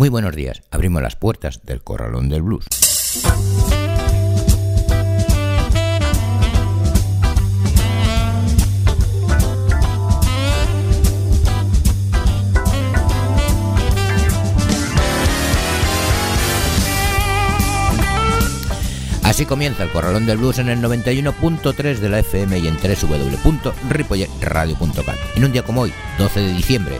Muy buenos días, abrimos las puertas del Corralón del Blues. Así comienza el Corralón del Blues en el 91.3 de la FM y en www.ripolletradio.com. En un día como hoy, 12 de diciembre,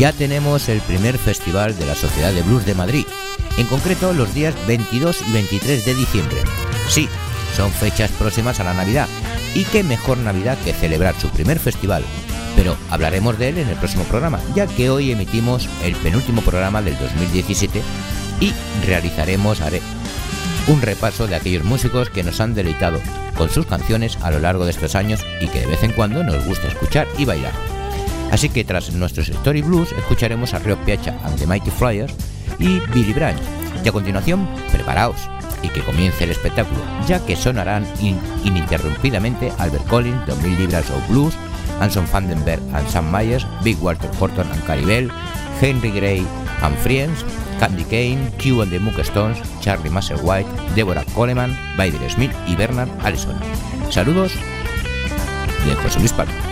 ya tenemos el primer festival de la Sociedad de Blues de Madrid, en concreto los días 22 y 23 de diciembre. Sí, son fechas próximas a la Navidad, y qué mejor Navidad que celebrar su primer festival. Pero hablaremos de él en el próximo programa, ya que hoy emitimos el penúltimo programa del 2017 y realizaremos un repaso de aquellos músicos que nos han deleitado con sus canciones a lo largo de estos años y que de vez en cuando nos gusta escuchar y bailar. Así que tras nuestros Story Blues escucharemos a Rio Piacha and the Mighty Flyers y Billy Branch. Y a continuación, preparaos y que comience el espectáculo, ya que sonarán ininterrumpidamente Albert Collins, 2000 libras of blues, Anson Vandenberg and Sam Myers, Big Walter Horton and Caribel, Henry Gray and Friends, Candy Kane, Q and the Stones, Charlie White, Deborah Coleman, Bader Smith y Bernard Allison. Saludos de José Luis Palo.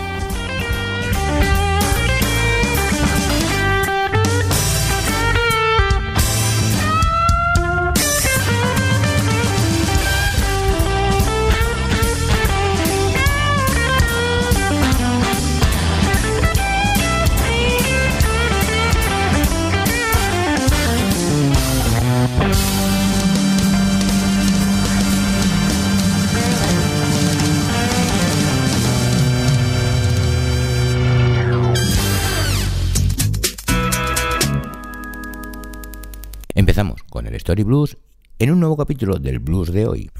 Story Blues en un nuevo capítulo del Blues de hoy.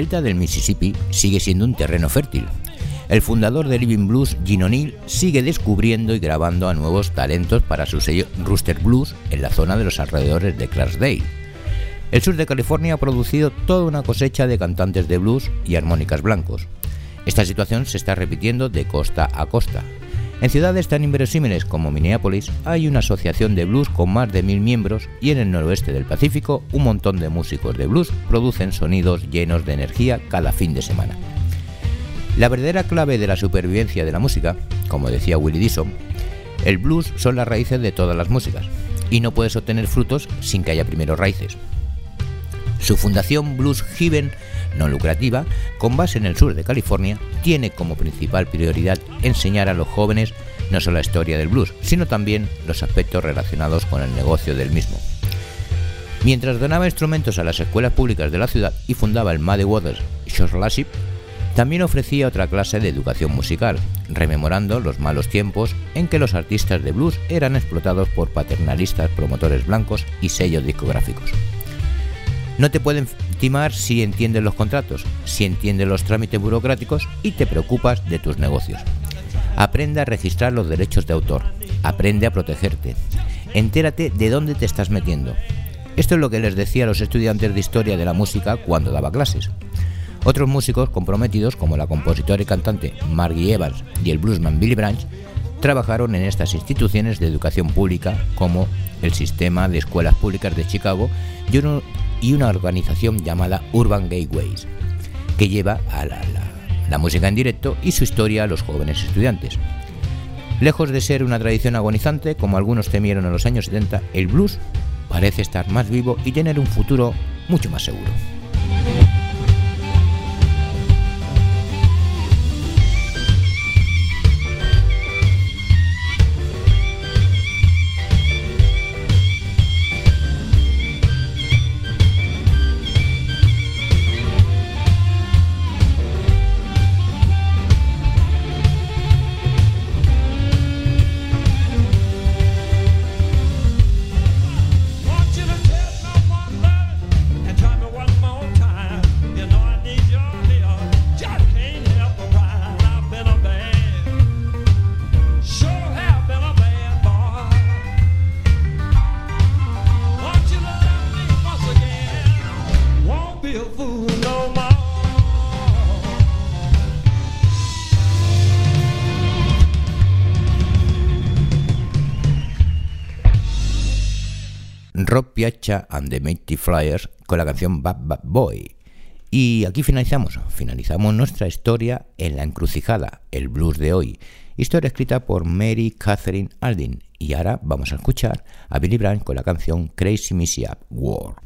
Delta del Mississippi sigue siendo un terreno fértil. El fundador de Living Blues, Gene O'Neill, sigue descubriendo y grabando a nuevos talentos para su sello Rooster Blues en la zona de los alrededores de Clarksdale. El sur de California ha producido toda una cosecha de cantantes de blues y armónicas blancos. Esta situación se está repitiendo de costa a costa. En ciudades tan inverosímiles como Minneapolis hay una asociación de blues con más de mil miembros y en el noroeste del Pacífico un montón de músicos de blues producen sonidos llenos de energía cada fin de semana. La verdadera clave de la supervivencia de la música, como decía Willie Dixon, el blues son las raíces de todas las músicas y no puedes obtener frutos sin que haya primero raíces. Su fundación Blues Heaven no lucrativa, con base en el sur de California, tiene como principal prioridad enseñar a los jóvenes no solo la historia del blues, sino también los aspectos relacionados con el negocio del mismo. Mientras donaba instrumentos a las escuelas públicas de la ciudad y fundaba el Muddy Waters Scholarship, también ofrecía otra clase de educación musical, rememorando los malos tiempos en que los artistas de blues eran explotados por paternalistas promotores blancos y sellos discográficos. No te pueden timar si entiendes los contratos, si entiendes los trámites burocráticos y te preocupas de tus negocios. Aprende a registrar los derechos de autor. Aprende a protegerte. Entérate de dónde te estás metiendo. Esto es lo que les decía a los estudiantes de historia de la música cuando daba clases. Otros músicos comprometidos, como la compositora y cantante Margie Evans y el bluesman Billy Branch, trabajaron en estas instituciones de educación pública como el Sistema de Escuelas Públicas de Chicago y una organización llamada Urban Gateways, que lleva a la, la música en directo y su historia a los jóvenes estudiantes. Lejos de ser una tradición agonizante, como algunos temieron en los años 70, el blues parece estar más vivo y tener un futuro mucho más seguro. Piazza and the Mighty Flyers con la canción Bad Bad Boy. Y aquí finalizamos, finalizamos nuestra historia en la encrucijada, el blues de hoy, historia escrita por Mary Catherine Aldin. Y ahora vamos a escuchar a Billy Brandt con la canción Crazy Missy Up War.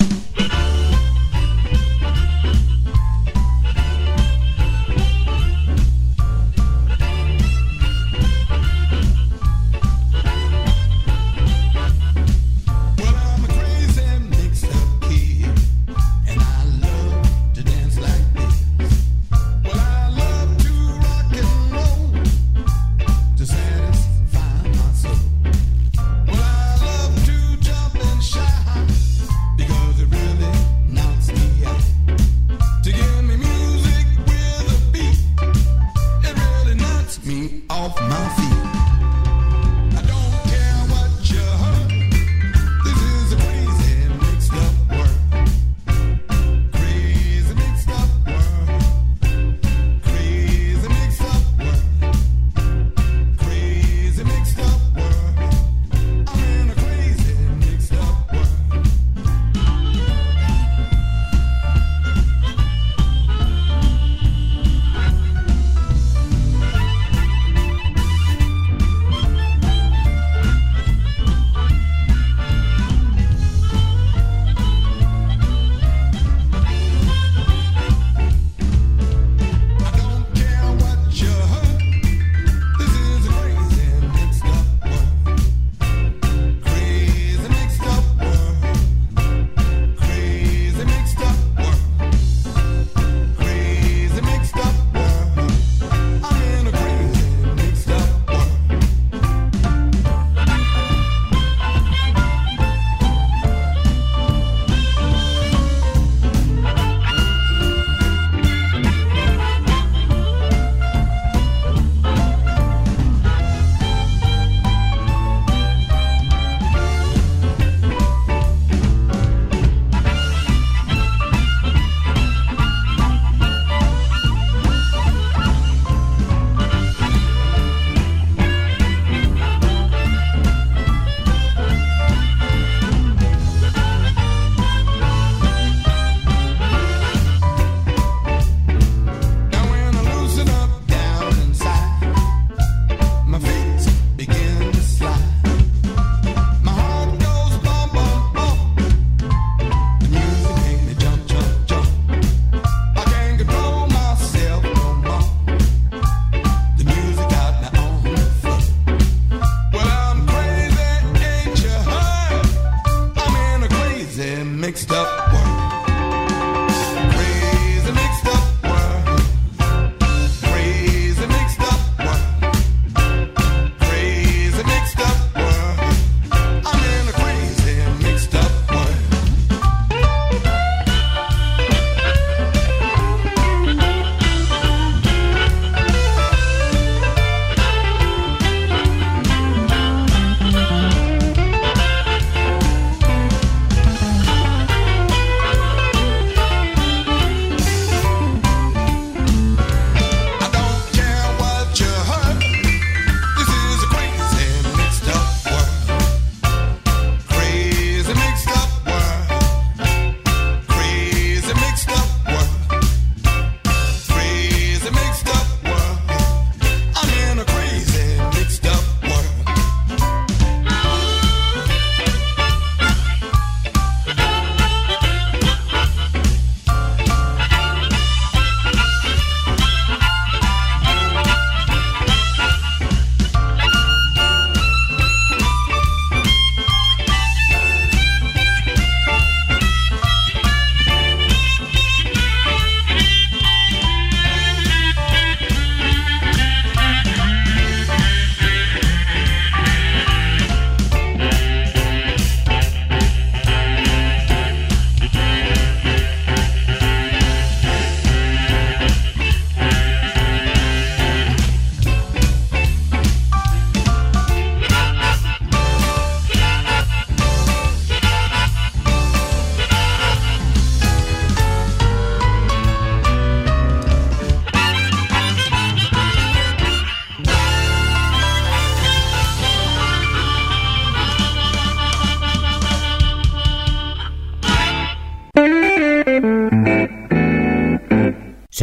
mixed up.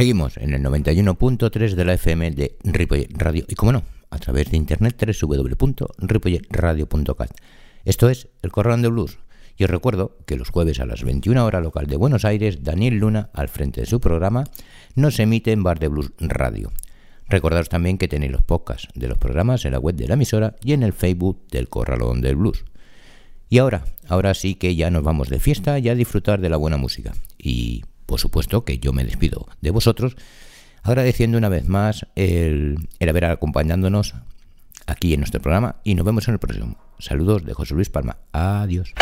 Seguimos en el 91.3 de la FM de Ripollet Radio y, como no, a través de internet www.ripolletradio.cat. Esto es El Corralón de Blues. Y os recuerdo que los jueves a las 21 horas local de Buenos Aires, Daniel Luna, al frente de su programa, nos emite en Bar de Blues Radio. Recordaros también que tenéis los podcasts de los programas en la web de la emisora y en el Facebook del Corralón del Blues. Y ahora, ahora sí que ya nos vamos de fiesta y a disfrutar de la buena música. Y por supuesto que yo me despido de vosotros agradeciendo una vez más el, el haber acompañándonos aquí en nuestro programa y nos vemos en el próximo. Saludos de José Luis Palma. Adiós.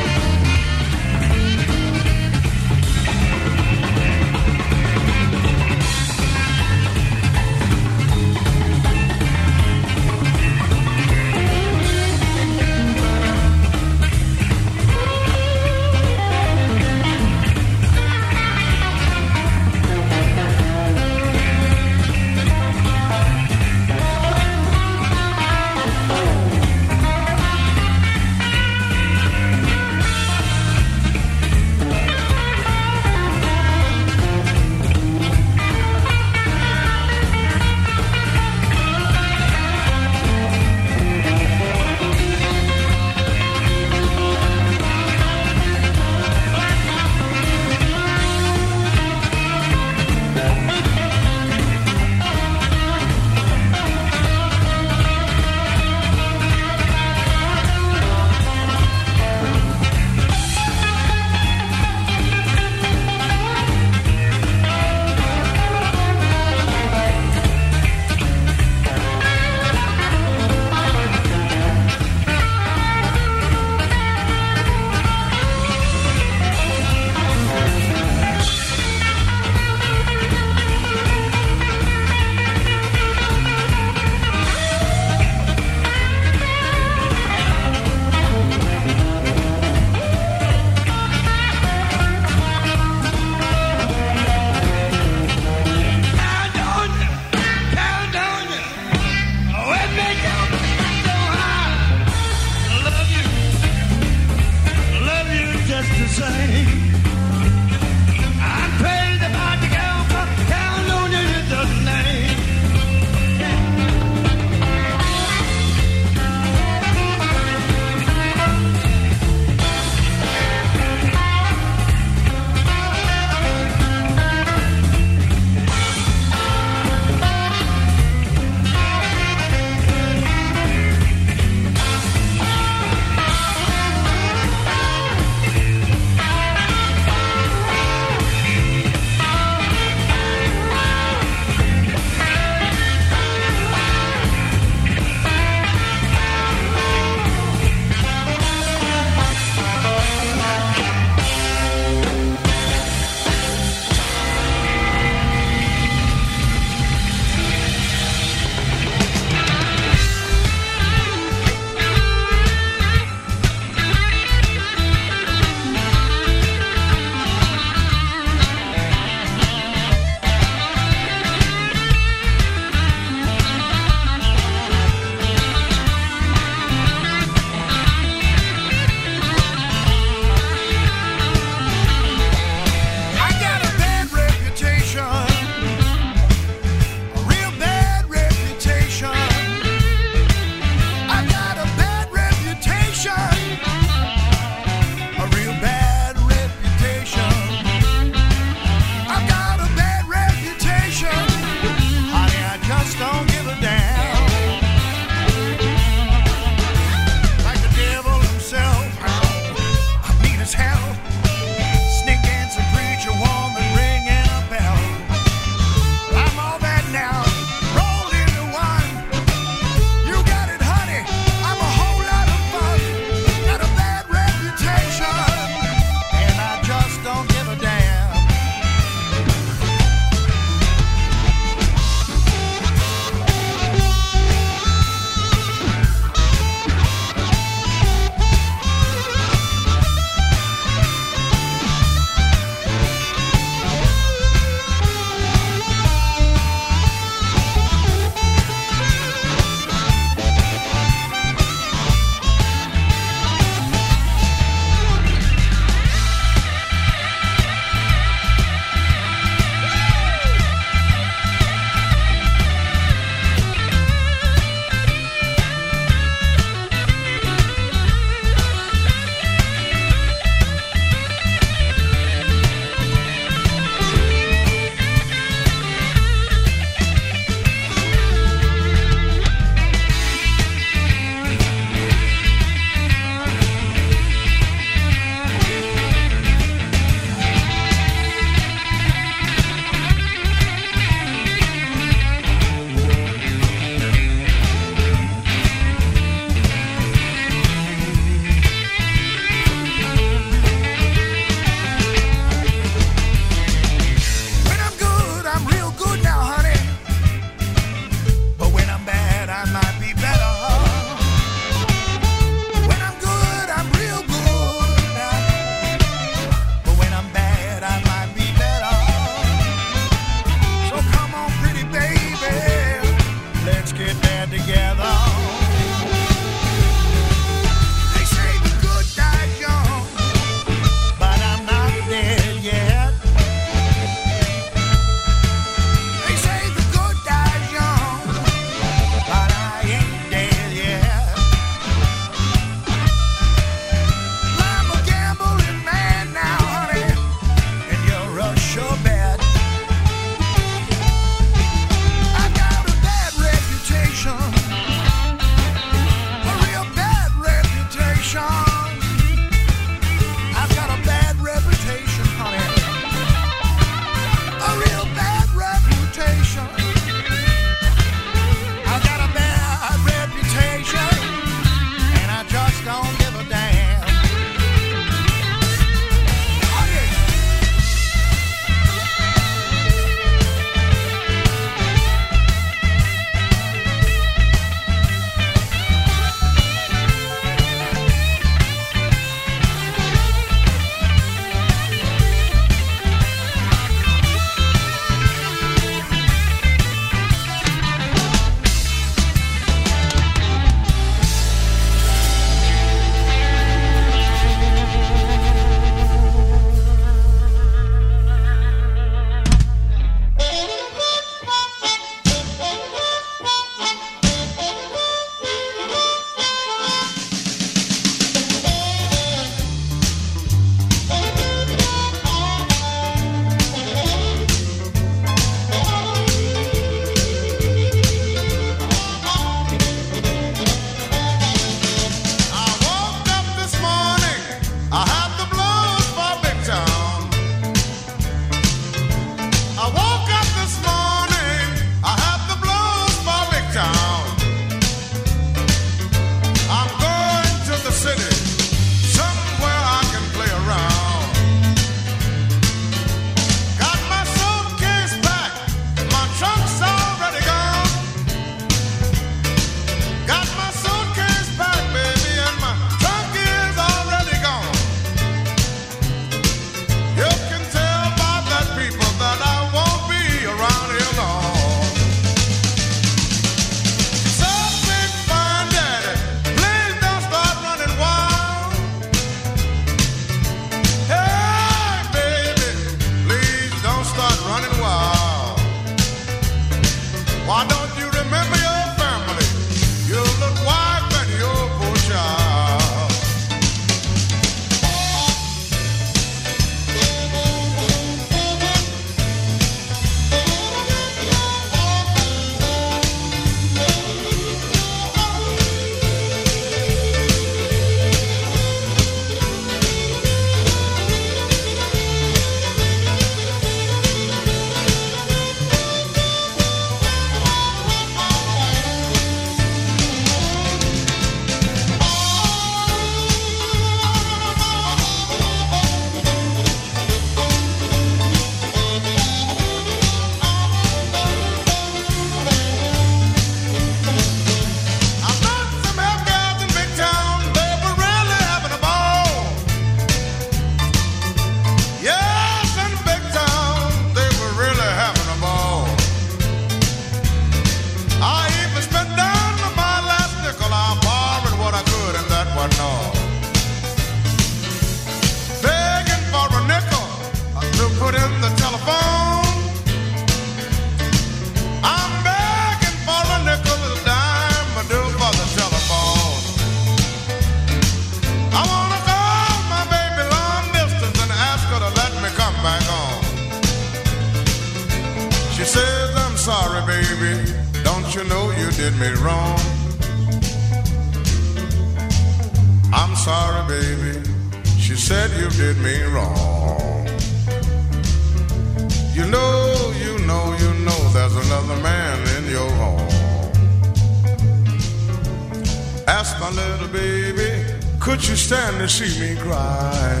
Could you stand to see me cry?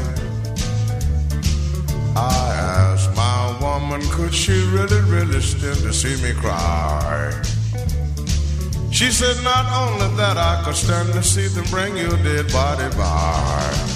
I asked my woman, could she really, really stand to see me cry? She said, not only that, I could stand to see them bring your dead body by.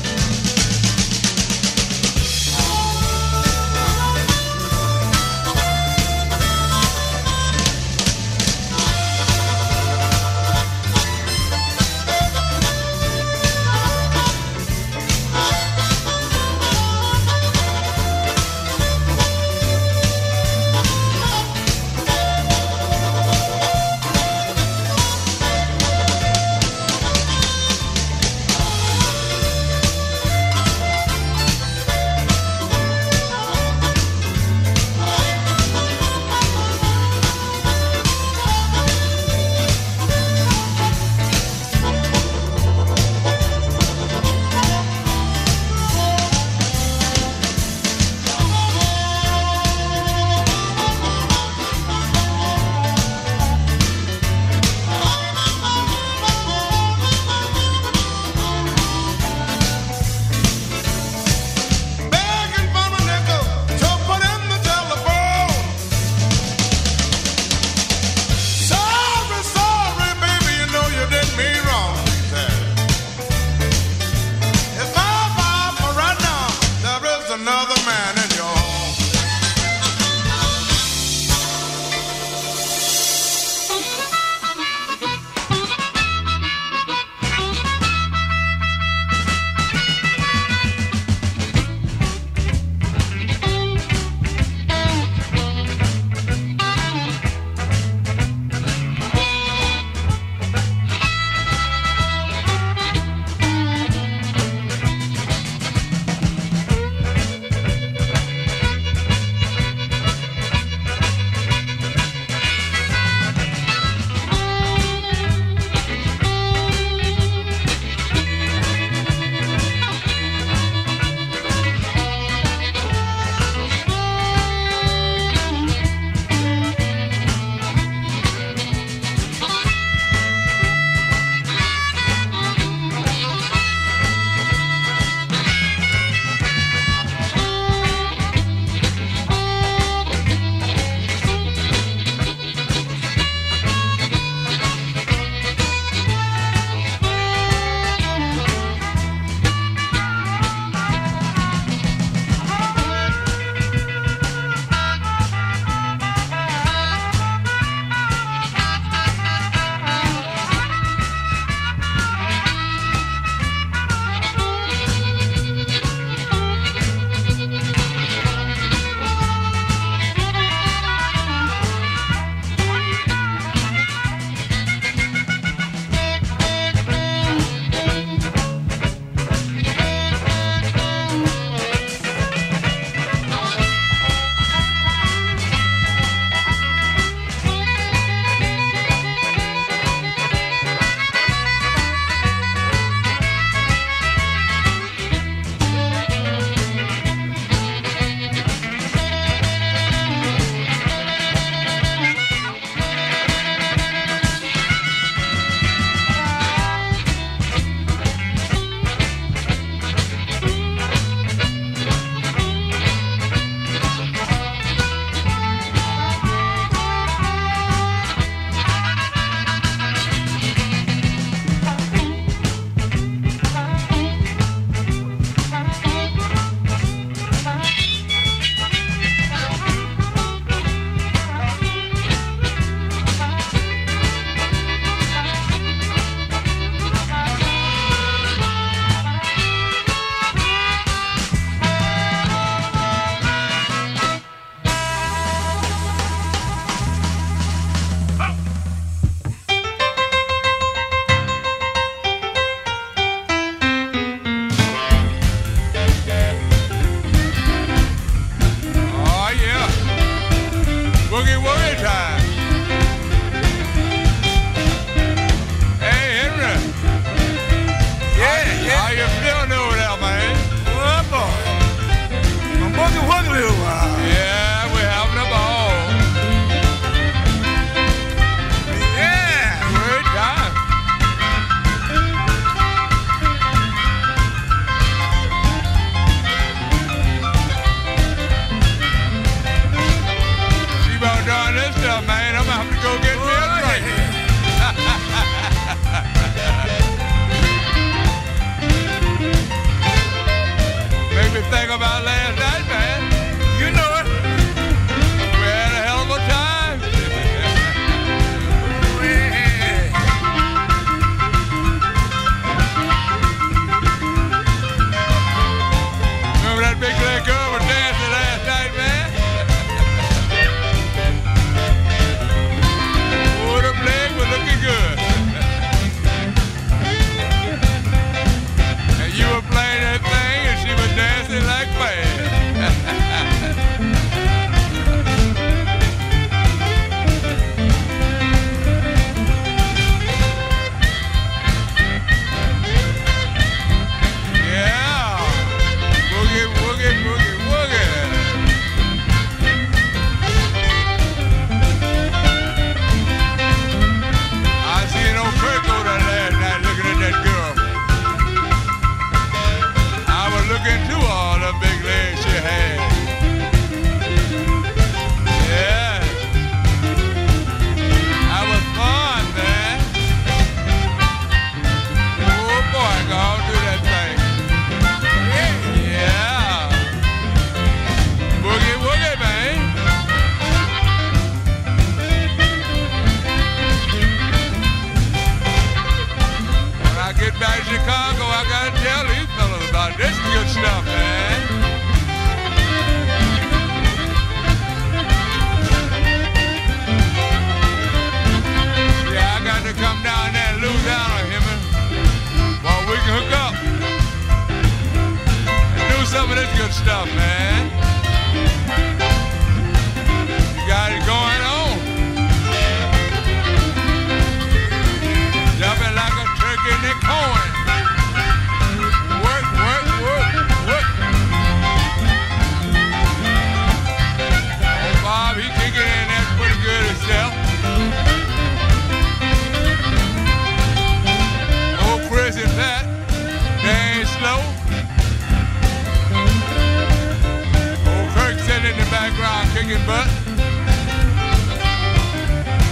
talking about?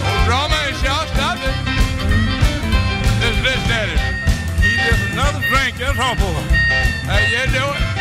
Oh, romance, y'all, stop it. Let's. He just another drink, that's all, boy. How you doing?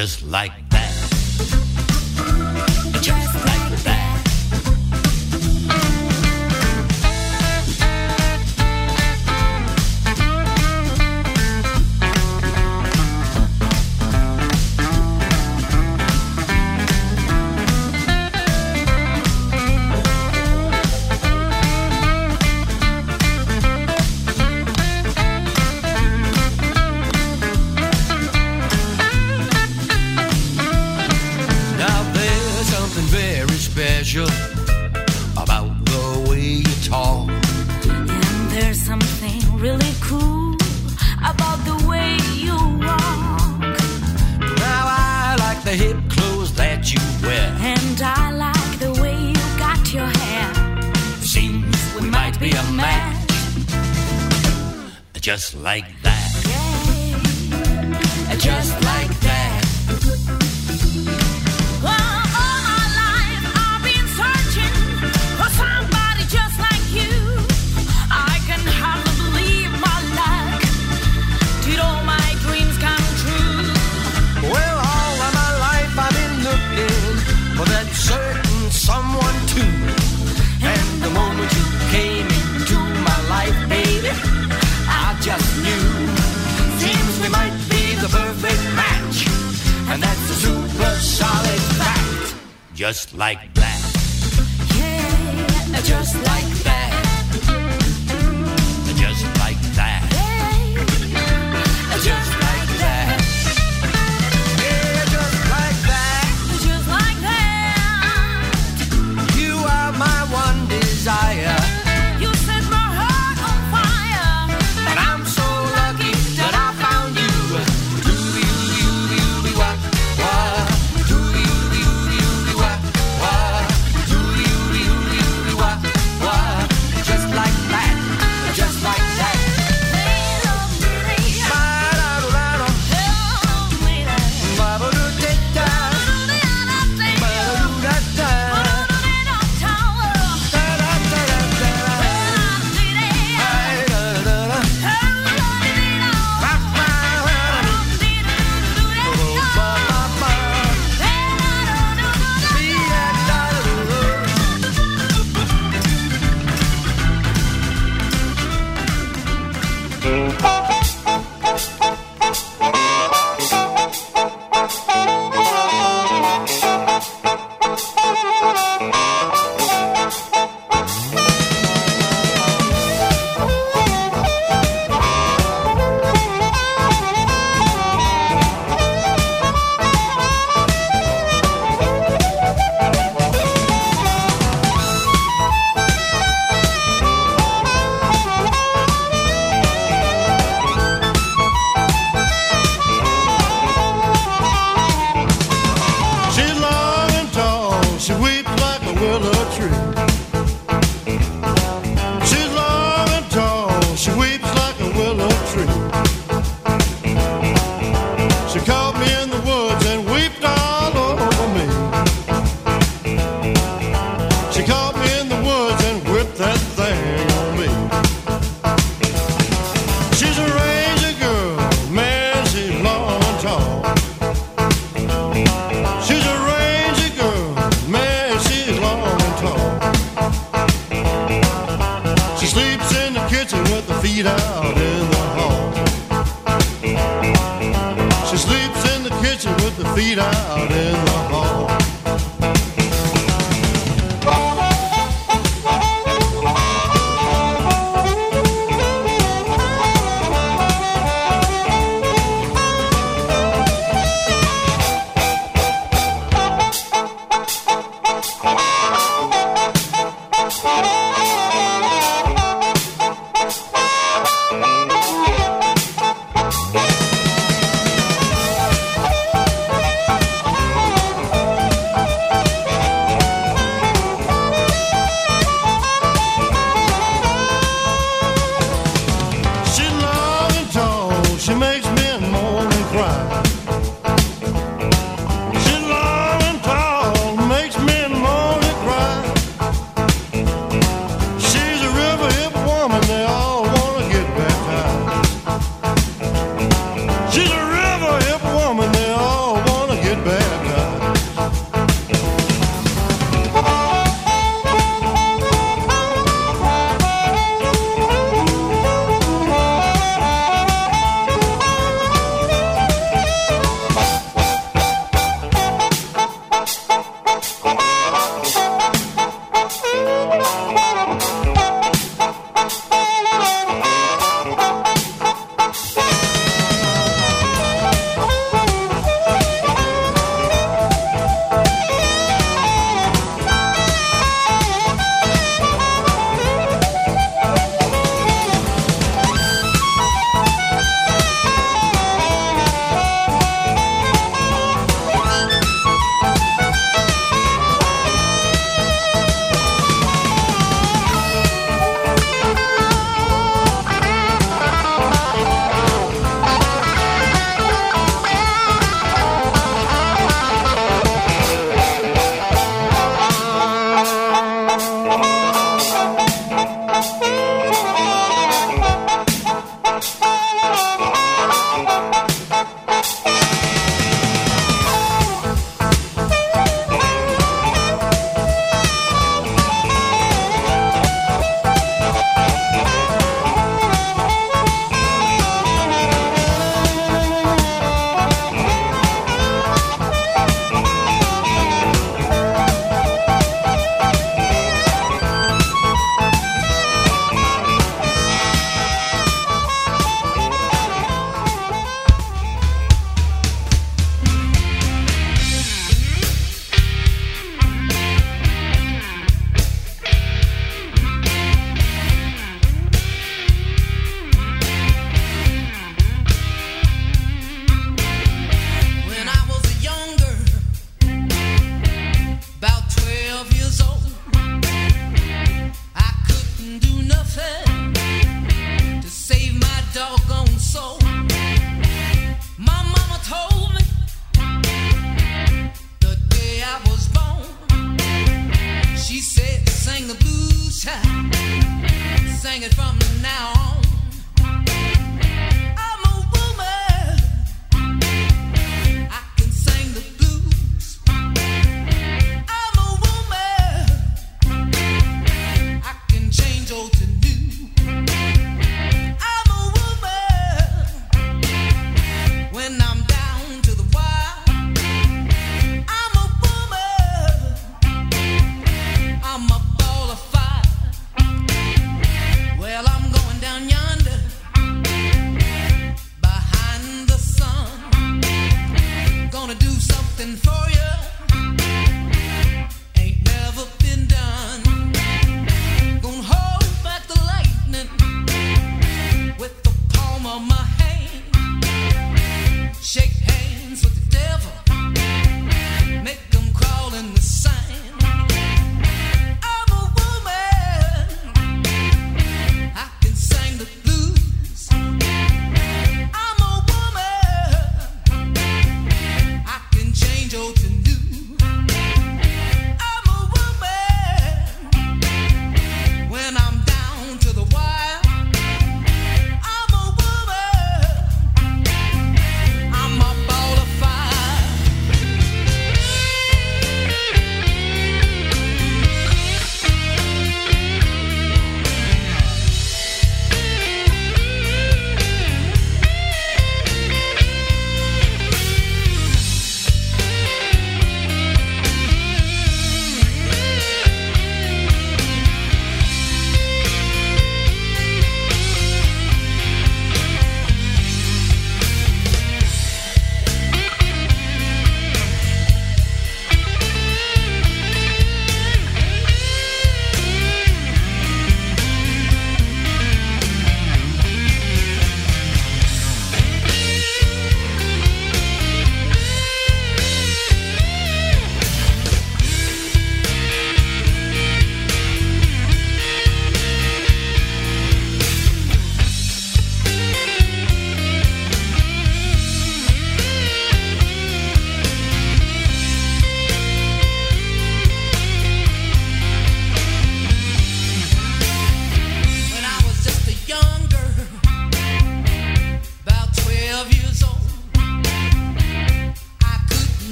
Just like doggone soul.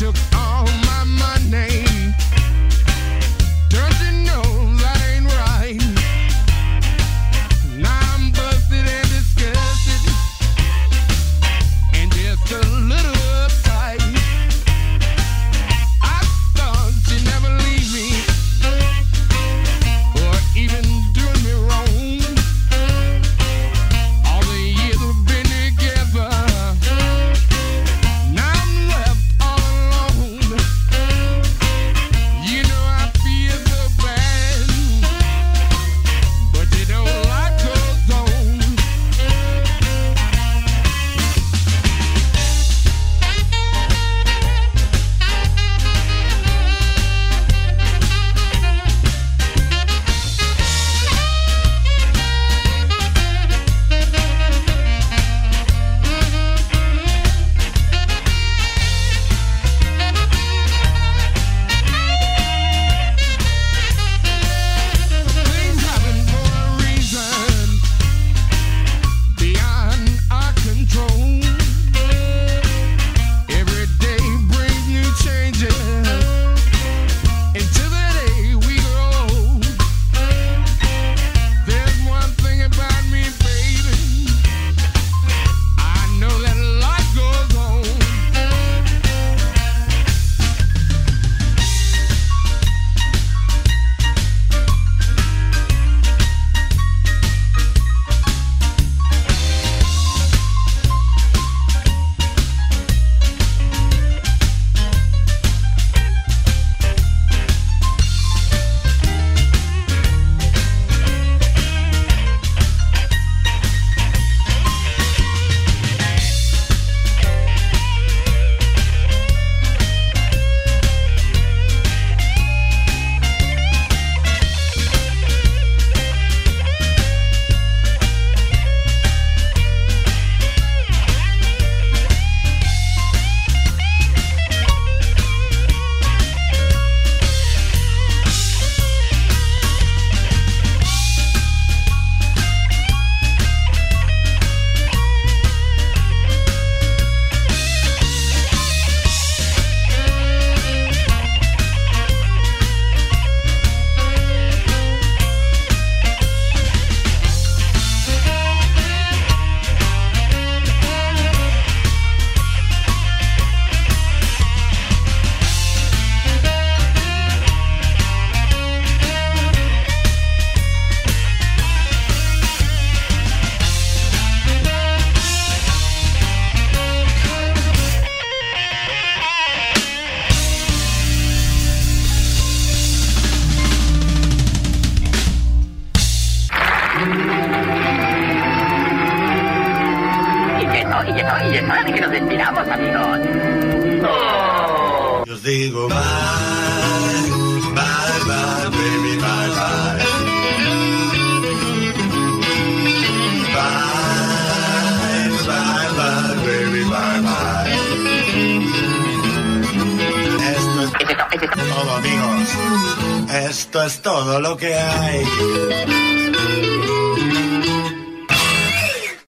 took off.